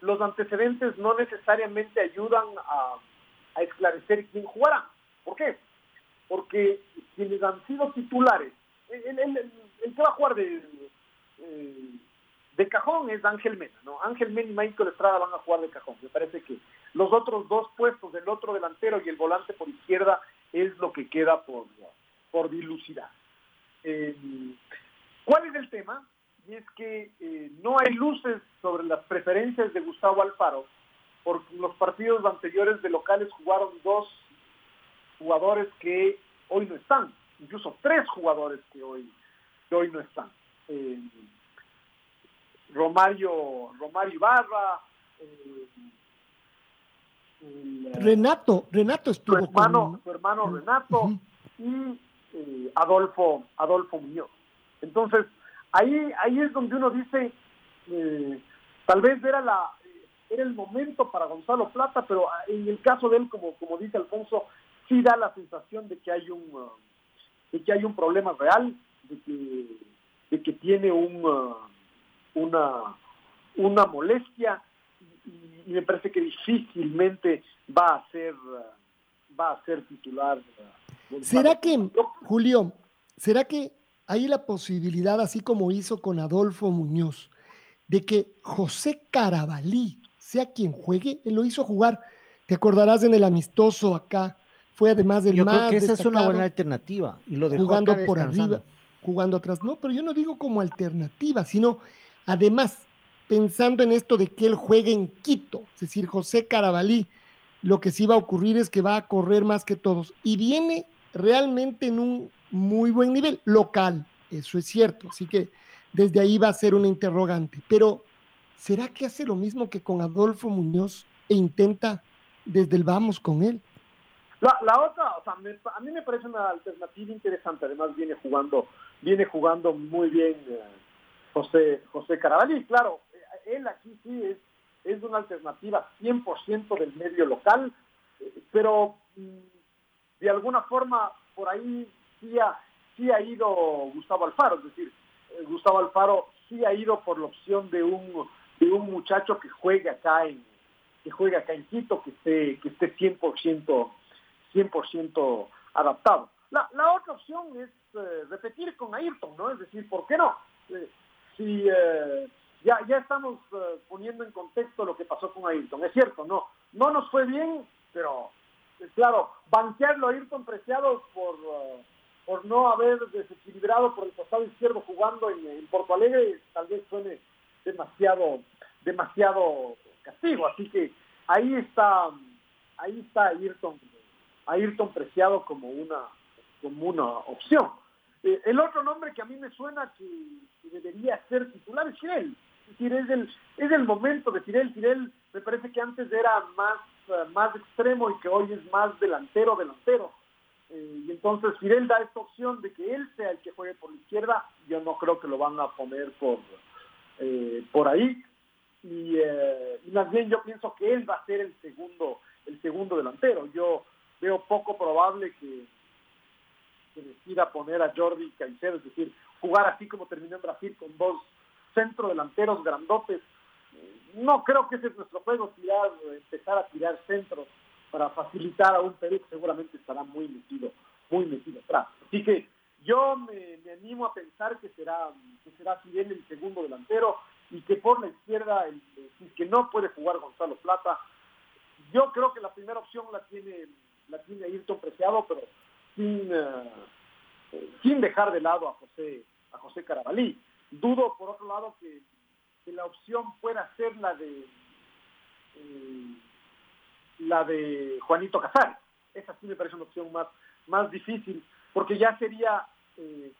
los antecedentes no necesariamente ayudan a, esclarecer quién jugará. ¿Por qué? Porque quienes han sido titulares, el, que va a jugar de, eh, de cajón es Ángel Mena, ¿no? Ángel Mena y Michael Estrada van a jugar de cajón. Me parece que los otros dos puestos, el otro delantero y el volante por izquierda, es lo que queda por, por dilucidar. Eh, ¿Cuál es el tema? Y es que eh, no hay luces sobre las preferencias de Gustavo Alfaro, porque los partidos anteriores de locales jugaron dos jugadores que hoy no están, incluso tres jugadores que hoy, hoy no están. Eh, Romario, Romario Ibarra, eh, Renato, Renato estuvo su hermano, su hermano Renato y Adolfo, Adolfo Muñoz. Entonces, ahí, ahí es donde uno dice, eh, tal vez era la era el momento para Gonzalo Plata, pero en el caso de él, como, como dice Alfonso, sí da la sensación de que hay un uh, de que hay un problema real, de que, de que tiene un, uh, una, una molestia y, me parece que difícilmente va a ser uh, va a ser titular. ¿Será que, Julio, será que hay la posibilidad, así como hizo con Adolfo Muñoz, de que José Carabalí sea quien juegue. Él lo hizo jugar, te acordarás en el amistoso acá, fue además del yo más creo que esa es una buena alternativa. Y lo jugando por arriba, jugando atrás. No, pero yo no digo como alternativa, sino además pensando en esto de que él juegue en Quito, es decir, José Carabalí, lo que sí va a ocurrir es que va a correr más que todos. Y viene realmente en un muy buen nivel local, eso es cierto, así que desde ahí va a ser una interrogante, pero ¿será que hace lo mismo que con Adolfo Muñoz e intenta desde el vamos con él? La, la otra, o sea, a mí me parece una alternativa interesante, además viene jugando, viene jugando muy bien eh, José, José Carabalí, claro, eh, él aquí sí es, es una alternativa 100% del medio local, eh, pero mm, de alguna forma por ahí sí ha, sí ha ido Gustavo Alfaro, es decir, eh, Gustavo Alfaro sí ha ido por la opción de un, de un muchacho que juegue acá en que juegue acá en Quito, que esté, que esté 100%, 100% adaptado. La, la otra opción es eh, repetir con Ayrton, ¿no? Es decir, ¿por qué no? Eh, si ya, ya estamos poniendo en contexto lo que pasó con Ayrton, es cierto, no, no nos fue bien, pero claro, banquearlo a Ayrton Preciado por por no haber desequilibrado por el costado izquierdo jugando en, Porto Alegre, tal vez suene demasiado, demasiado castigo. Así que ahí está, ahí está Ayrton, Ayrton Preciado como una, como una opción. Eh, el otro nombre que a mí me suena que, debería ser titular es Tirel. Es, el, es el momento de Tirel. Tirel me parece que antes era más, más extremo y que hoy es más delantero, delantero. Eh, y entonces Fidel da esta opción de que él sea el que juegue por la izquierda. Yo no creo que lo van a poner por, eh, por ahí. Eh, y, más bien yo pienso que él va a ser el segundo, el segundo delantero. Yo veo poco probable que, que decida poner a Jordi Caicedo, es decir, jugar así como terminó en Brasil con dos centrodelanteros grandotes. No creo que ese es nuestro juego, tirar, empezar a tirar centros para facilitar a un Perú que seguramente estará muy metido, muy metido atrás. Así que yo me, animo a pensar que será, que será Fidel el segundo delantero y que por la izquierda, el, que no puede jugar Gonzalo Plata, yo creo que la primera opción la tiene, la tiene Ayrton Preciado, pero sin, eh, sin dejar de lado a José, a José Carabalí. dudo por otro lado que, la opción pueda ser la de eh, la de Juanito Casares. Esa sí me parece una opción más, más difícil, porque ya sería, eh,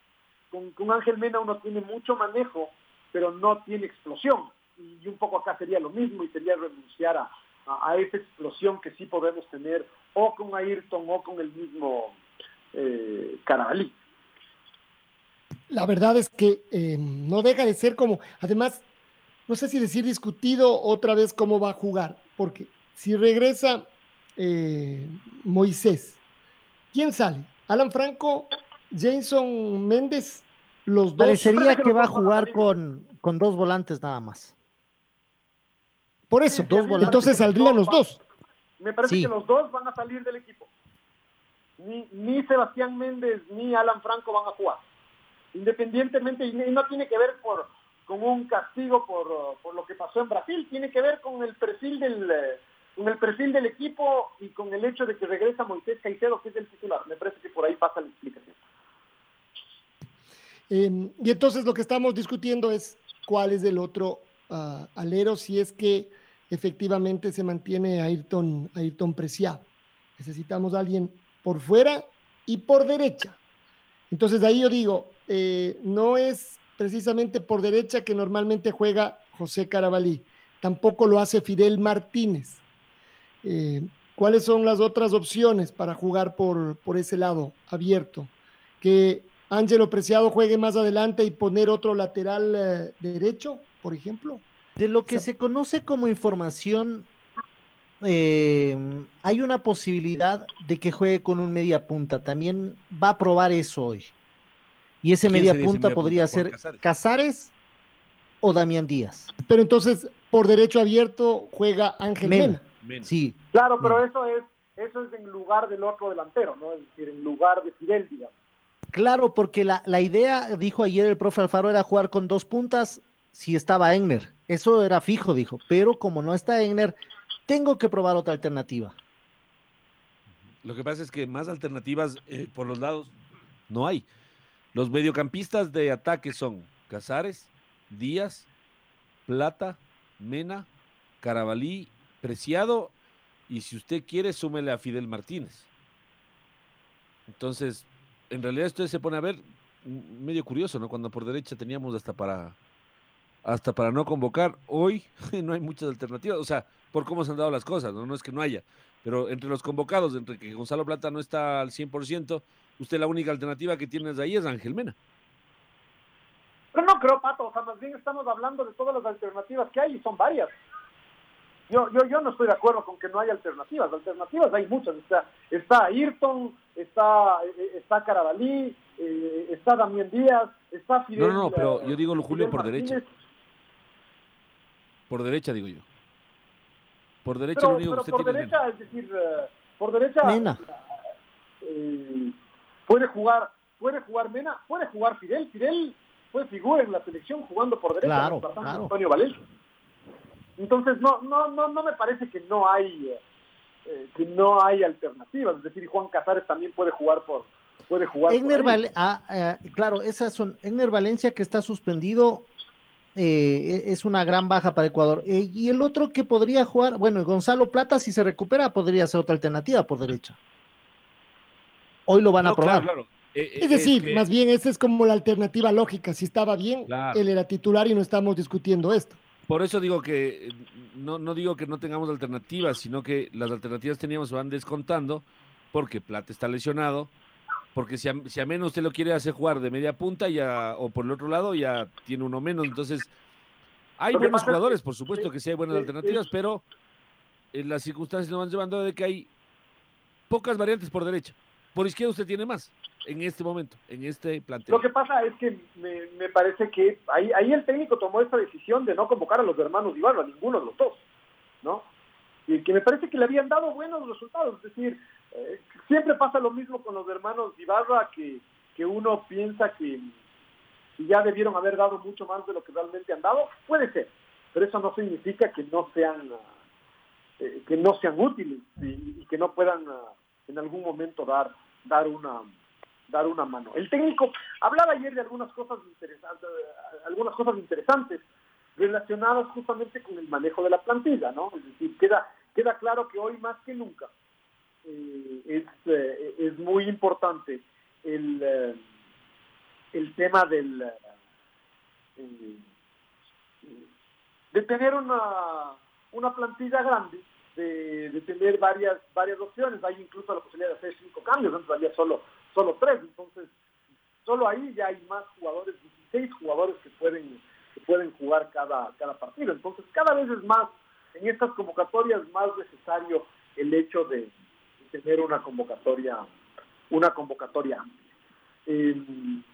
con, con Ángel Mena uno tiene mucho manejo, pero no tiene explosión. Y un poco acá sería lo mismo y sería renunciar a, a, esa explosión que sí podemos tener o con Ayrton o con el mismo eh, Carabalí. La verdad es que eh, no deja de ser como, además, no sé si decir discutido otra vez cómo va a jugar, porque si regresa eh, Moisés, ¿quién sale? Alan Franco, Jason Méndez, los dos. Parecería que va a jugar con, con dos volantes nada más. Por eso, entonces saldrían los dos. Me parece que los dos van a salir del equipo. Ni, ni Sebastián Méndez ni Alan Franco van a jugar. Independientemente, y no tiene que ver por, con un castigo por, por lo que pasó en Brasil, tiene que ver con el perfil del con el perfil del equipo y con el hecho de que regresa Moisés Caicedo, que es el titular. Me parece que por ahí pasa la explicación. Em, y entonces lo que estamos discutiendo es cuál es el otro uh, alero, si es que efectivamente se mantiene Ayrton, Ayrton Preciado. Necesitamos a alguien por fuera y por derecha. Entonces ahí yo digo, eh, no es precisamente por derecha que normalmente juega José Carabalí, tampoco lo hace Fidel Martínez. Eh, ¿Cuáles son las otras opciones para jugar por, por ese lado abierto? Que Ángelo Preciado juegue más adelante y poner otro lateral eh, derecho, por ejemplo. De lo que se conoce como información, eh, hay una posibilidad de que juegue con un media punta. También va a probar eso hoy. Y ese media punta podría ser Casares? o Damián Díaz. Pero entonces, por derecho abierto, juega Ángel Mena. Sí. Claro, pero eso es eso es en lugar del otro delantero, ¿no? Es decir, en lugar de Fidel, digamos. Claro, porque la, la idea, dijo ayer el profe Alfaro, era jugar con dos puntas si estaba Egner. Eso era fijo, dijo. Pero como no está Egner, tengo que probar otra alternativa. Lo que pasa es que más alternativas eh, por los lados no hay. Los mediocampistas de ataque son Casares, Díaz, Plata, Mena, Carabalí, Preciado y si usted quiere, súmele a Fidel Martínez. Entonces, en realidad usted se pone a ver medio curioso, ¿no? Cuando por derecha teníamos hasta para hasta para no convocar. Hoy no hay muchas alternativas, o sea, por cómo se han dado las cosas, ¿no? No es que no haya, pero entre los convocados, entre que Gonzalo Plata no está al 100%, usted la única alternativa que tiene ahí es Ángel Mena. Pero no creo, Pato, o sea, más bien estamos hablando de todas las alternativas que hay y son varias. Yo, yo, yo no estoy de acuerdo con que no hay alternativas. Alternativas hay muchas. Está, está Ayrton, está, eh, está Carabalí, eh, está Damián Díaz, está Fidel. No, no, pero yo digo Julio por derecha. Por derecha, digo yo. Por derecha pero, lo único pero que por usted derecha, es decir, por derecha Mena. Eh, puede jugar, puede jugar Mena, puede jugar Fidel. Fidel fue figura en la selección jugando por derecha, claro, claro. Antonio Valencia. Entonces no, no, no, no me parece que no hay eh, que no hay alternativas. Es decir, Juan Casares también puede jugar por puede jugar. Egner ah, eh, claro, esas son Egner Valencia que está suspendido eh, e-, es una gran baja para Ecuador. Eh, y el otro que podría jugar, bueno, Gonzalo Plata, si se recupera, podría ser otra alternativa por derecha. Hoy lo van a probar. Eh, es decir, más bien esa es como la alternativa lógica. Si estaba bien, él era titular y no estamos discutiendo esto. Por eso digo que no, no digo que no tengamos alternativas, sino que las alternativas teníamos se van descontando porque Plata está lesionado, porque si a, menos usted lo quiere hacer jugar de media punta ya, o por el otro lado ya tiene uno menos. Entonces, hay buenos jugadores, por supuesto que sí hay buenas alternativas, pero en las circunstancias nos van llevando de que hay pocas variantes por derecha. Por izquierda usted tiene más en este momento, en este plantel. Lo que pasa es que me, parece que ahí, ahí el técnico tomó esta decisión de no convocar a los hermanos Ibarra, a ninguno de los dos, ¿no? Y que me parece que le habían dado buenos resultados, es decir, eh, siempre pasa lo mismo con los hermanos Ibarra, que, que uno piensa que ya debieron haber dado mucho más de lo que realmente han dado. Puede ser, pero eso no significa que no sean, eh, que no sean útiles y, que no puedan uh, en algún momento dar, dar una, dar una mano. El técnico hablaba ayer de algunas cosas interesantes, algunas cosas interesantes relacionadas justamente con el manejo de la plantilla, ¿no? Es decir, queda, queda claro que hoy más que nunca eh, es, eh, es muy importante el, eh, el tema del de tener una, una plantilla grande, de, tener varias varias opciones. Hay incluso la posibilidad de hacer cinco cambios, antes había solo, solo tres. Entonces, solo ahí ya hay más jugadores, 16 jugadores que pueden, que pueden jugar cada, cada partido. Entonces, cada vez es más, en estas convocatorias, más necesario el hecho de, tener una convocatoria, una convocatoria amplia.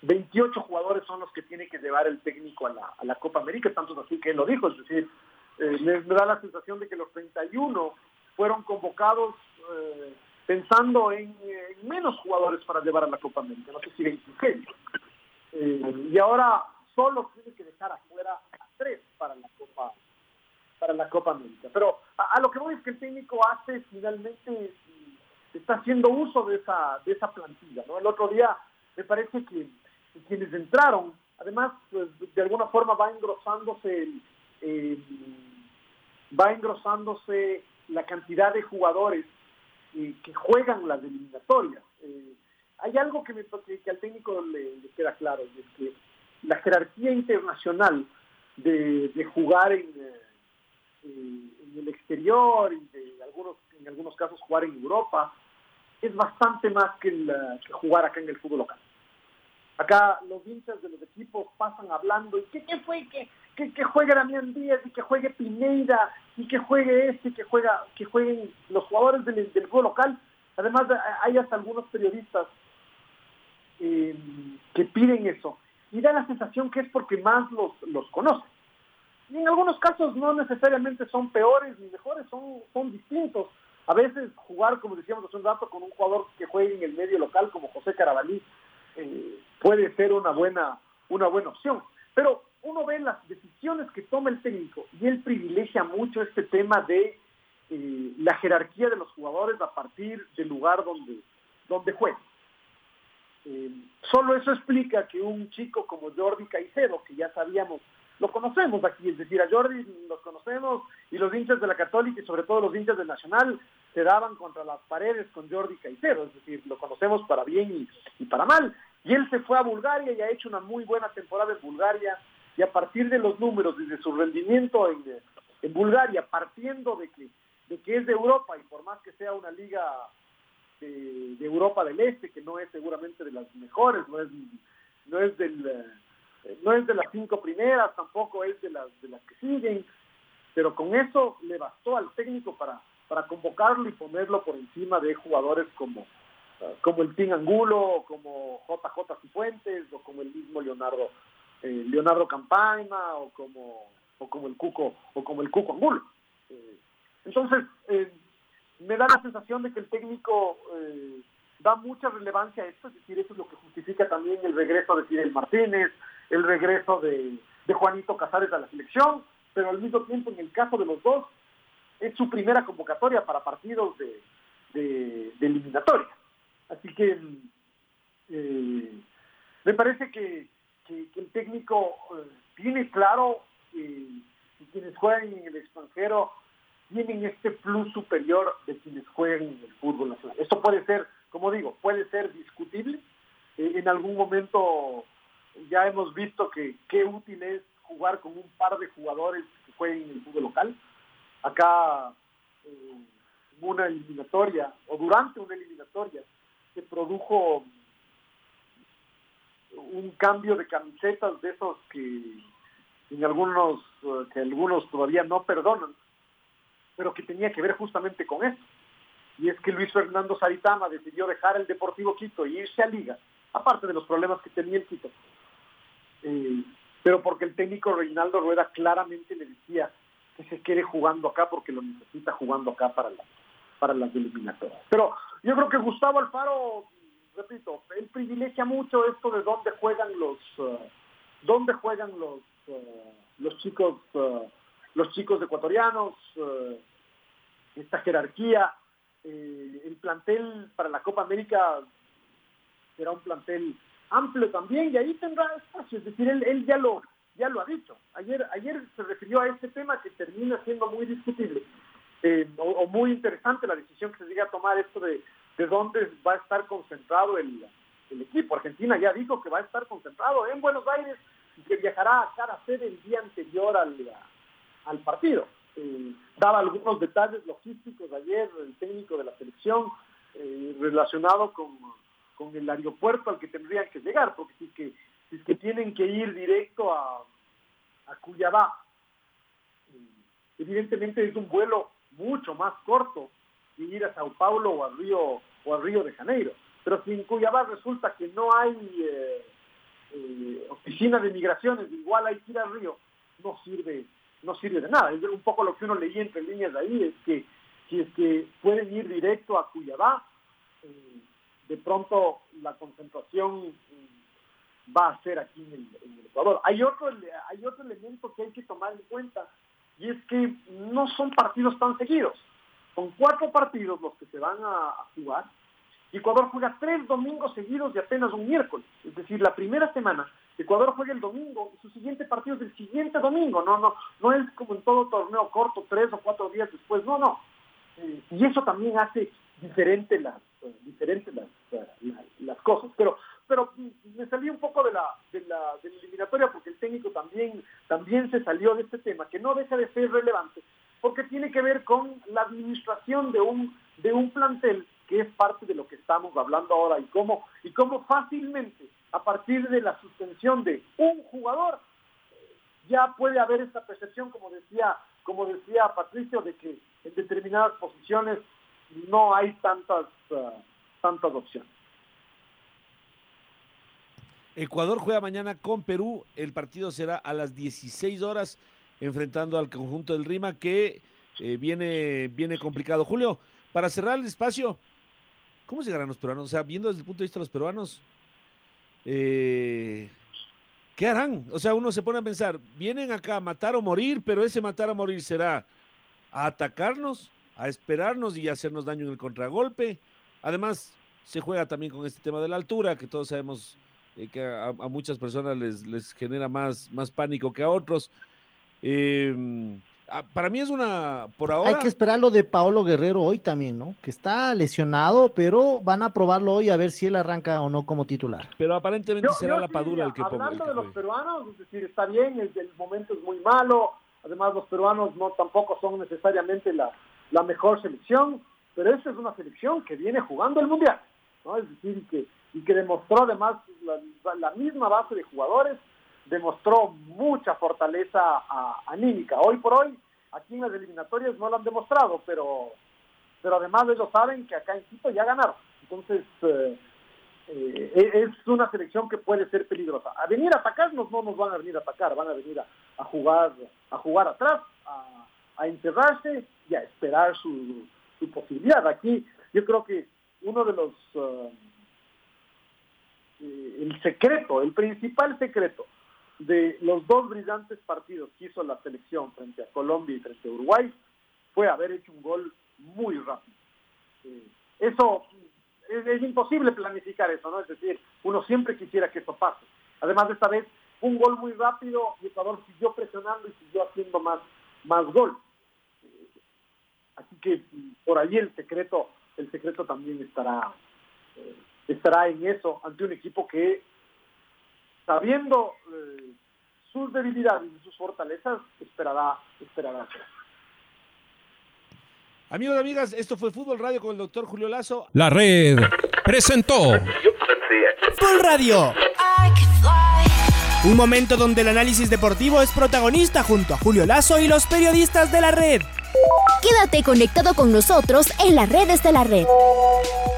28 jugadores son los que tiene que llevar el técnico a la, a la Copa América, tanto así que lo dijo, es decir, eh, me, da la sensación de que los 31 fueron convocados eh, pensando en, menos jugadores para llevar a la Copa América, no sé si 26. Eh, y ahora solo tiene que dejar afuera a tres para la Copa para la Copa América. Pero a, lo que voy es que el técnico hace finalmente está haciendo uso de esa de esa plantilla, ¿no? El otro día me parece que quienes entraron, además pues, de alguna forma va engrosándose va engrosándose la cantidad de jugadores eh, que juegan las eliminatorias. Eh, hay algo que, me, que, al técnico le, queda claro, es que la jerarquía internacional de, jugar en, eh, en, el exterior y de algunos, en algunos casos jugar en Europa es bastante más que, que jugar acá en el fútbol local. Acá los hinchas de los equipos pasan hablando, ¿y qué, qué fue? Que, que, juegue Damián Díaz y que juegue Pineida y que juegue este, que juega, que jueguen los jugadores del, del juego local. Además hay hasta algunos periodistas eh, que piden eso. Y da la sensación que es porque más los, los conocen. Y en algunos casos no necesariamente son peores ni mejores, son, son distintos. A veces jugar, como decíamos hace un rato, con un jugador que juegue en el medio local como José Carabalí, eh, puede ser una buena, una buena opción. Pero uno ve las decisiones que toma el técnico y él privilegia mucho este tema de eh, la jerarquía de los jugadores a partir del lugar donde, donde juega. Eh, solo eso explica que un chico como Jordi Caicedo, que ya sabíamos, lo conocemos aquí, es decir, a Jordi los conocemos y los hinchas de la Católica y sobre todo los hinchas del Nacional se daban contra las paredes con Jordi Caicedo, es decir, lo conocemos para bien y para mal. Y él se fue a Bulgaria y ha hecho una muy buena temporada en Bulgaria. Y a partir de los números y de su rendimiento en, en Bulgaria, partiendo de que, de que es de Europa y por más que sea una liga de, Europa del Este, que no es seguramente de las mejores, no es, no es del eh, no es de las cinco primeras, tampoco es de las de las que siguen, pero con eso le bastó al técnico para, para convocarlo y ponerlo por encima de jugadores como como el Tim Angulo, como JJ Cifuentes, o como el mismo Leonardo eh, Leonardo Campaima, o como o como el Cuco o como el Cuco Angulo. Eh, entonces eh, me da la sensación de que el técnico da mucha relevancia a esto, es decir, eso es lo que justifica también el regreso de Fidel Martínez, el regreso de, Juanito Casares a la selección, pero al mismo tiempo en el caso de los dos es su primera convocatoria para partidos de, de eliminatoria. Así que eh, me parece que, el técnico eh, tiene claro eh, que quienes juegan en el extranjero tienen este plus superior de quienes juegan en el fútbol nacional. Esto puede ser, como digo, puede ser discutible. en algún momento ya hemos visto que qué útil es jugar con un par de jugadores que jueguen en el fútbol local. Acá, en una eliminatoria, o durante una eliminatoria, produjo un cambio de camisetas de esos que en algunos eh, que algunos todavía no perdonan, pero que tenía que ver justamente con eso. Y es que Luis Fernando Saritama decidió dejar el Deportivo Quito y irse a Liga, aparte de los problemas que tenía el Quito. Eh, pero porque el técnico Reinaldo Rueda claramente le decía que se quede jugando acá porque lo necesita jugando acá para la, para las eliminatorias. Pero yo creo que Gustavo Alfaro, repito, él privilegia mucho esto de dónde juegan los, uh, dónde juegan los, uh, los chicos, uh, los chicos ecuatorianos, esta jerarquía. Eh, el plantel para la Copa América será un plantel amplio también y ahí tendrá espacio, es decir, él, ya lo ya lo ha dicho. Ayer, ayer se refirió a este tema que termina siendo muy discutible eh, o, muy interesante la decisión que se llega a tomar esto de, de dónde va a estar concentrado el, el equipo. Argentina ya dijo que va a estar concentrado en Buenos Aires y que viajará a cara sede el día anterior al, al partido. Eh, daba algunos detalles logísticos ayer el técnico de la selección eh, relacionado con, con, el aeropuerto al que tendrían que llegar, porque si que, si que tienen que ir directo a, a Cuyabá, eh, evidentemente es un vuelo mucho más corto que ir a Sao Paulo o a Río o a Río de Janeiro. Pero si en Cuyabá resulta que no hay eh, eh, oficina de migraciones, igual hay que ir al río, no sirve, no sirve de nada. Es un poco lo que uno leía entre líneas de ahí, es que si es que pueden ir directo a Cuyabá, eh, de pronto la concentración va a ser aquí en el, Ecuador. Hay otro, hay otro elemento que hay que tomar en cuenta, y es que no son partidos tan seguidos. Son cuatro partidos los que se van a jugar, Ecuador juega tres domingos seguidos y apenas un miércoles. Es decir, la primera semana Ecuador juega el domingo y su siguiente partido es el siguiente domingo. No, no, no es como en todo torneo corto, tres o cuatro días después. No, no. Eh, y eso también hace diferente las, eh, diferente eh, las, cosas. Pero, pero me salí un poco de la, de la, de la eliminatoria porque el técnico también, también se salió de este tema, que no deja de ser relevante, porque tiene que ver con la administración de un, de un plantel que es parte de lo que estamos hablando ahora y cómo, y cómo fácilmente a partir de la suspensión de un jugador ya puede haber esta percepción, como decía, como decía Patricio, de que en determinadas posiciones no hay tantas, uh, tantas opciones. Ecuador juega mañana con Perú, el partido será a las 16 horas enfrentando al conjunto del Rima que eh, viene, viene complicado. Julio, para cerrar el espacio, ¿Cómo llegarán los peruanos? O sea, viendo desde el punto de vista de los peruanos, eh, ¿qué harán? O sea, uno se pone a pensar, vienen acá a matar o morir, pero ese matar o morir será a atacarnos, a esperarnos y hacernos daño en el contragolpe. Además, se juega también con este tema de la altura, que todos sabemos eh, que a, muchas personas les, les genera más, más pánico que a otros. Eh, para mí es una, por ahora. Hay que esperar lo de Paolo Guerrero hoy también, ¿no? Que está lesionado, pero van a probarlo hoy a ver si él arranca o no como titular. Pero aparentemente será la Padula el que ponga. Hablando de los peruanos, es decir, está bien, el, el, momento es muy malo, además los peruanos no tampoco son necesariamente la, la mejor selección, pero esa es una selección que viene jugando el Mundial, ¿no? Es decir, que, y que demostró además la, la misma base de jugadores demostró mucha fortaleza anímica. Hoy por hoy, aquí en las eliminatorias no lo han demostrado, pero, pero además ellos saben que acá en Quito ya ganaron. Entonces, eh, eh, es una selección que puede ser peligrosa. A venir a atacarnos no nos van a venir a atacar, van a venir a, jugar a jugar atrás, a, encerrarse y a esperar su, su, posibilidad. Aquí yo creo que uno de los... Eh, el secreto, el principal secreto de los dos brillantes partidos que hizo la selección frente a Colombia y frente a Uruguay fue haber hecho un gol muy rápido. Eh, eso es, imposible planificar eso, ¿no? Es decir, uno siempre quisiera que eso pase. Además, de esta vez, un gol muy rápido y Ecuador siguió presionando y siguió haciendo más, más gol. Eh, así que por ahí el secreto, el secreto también estará, eh, estará en eso ante un equipo que sabiendo eh, sus debilidades y sus fortalezas, esperará, esperará. Amigos y amigas, esto fue Fútbol Radio con el doctor Julio Lazo. La red presentó Fútbol Radio. Un momento donde el análisis deportivo es protagonista junto a Julio Lazo y los periodistas de la red. Quédate conectado con nosotros en las redes de la red.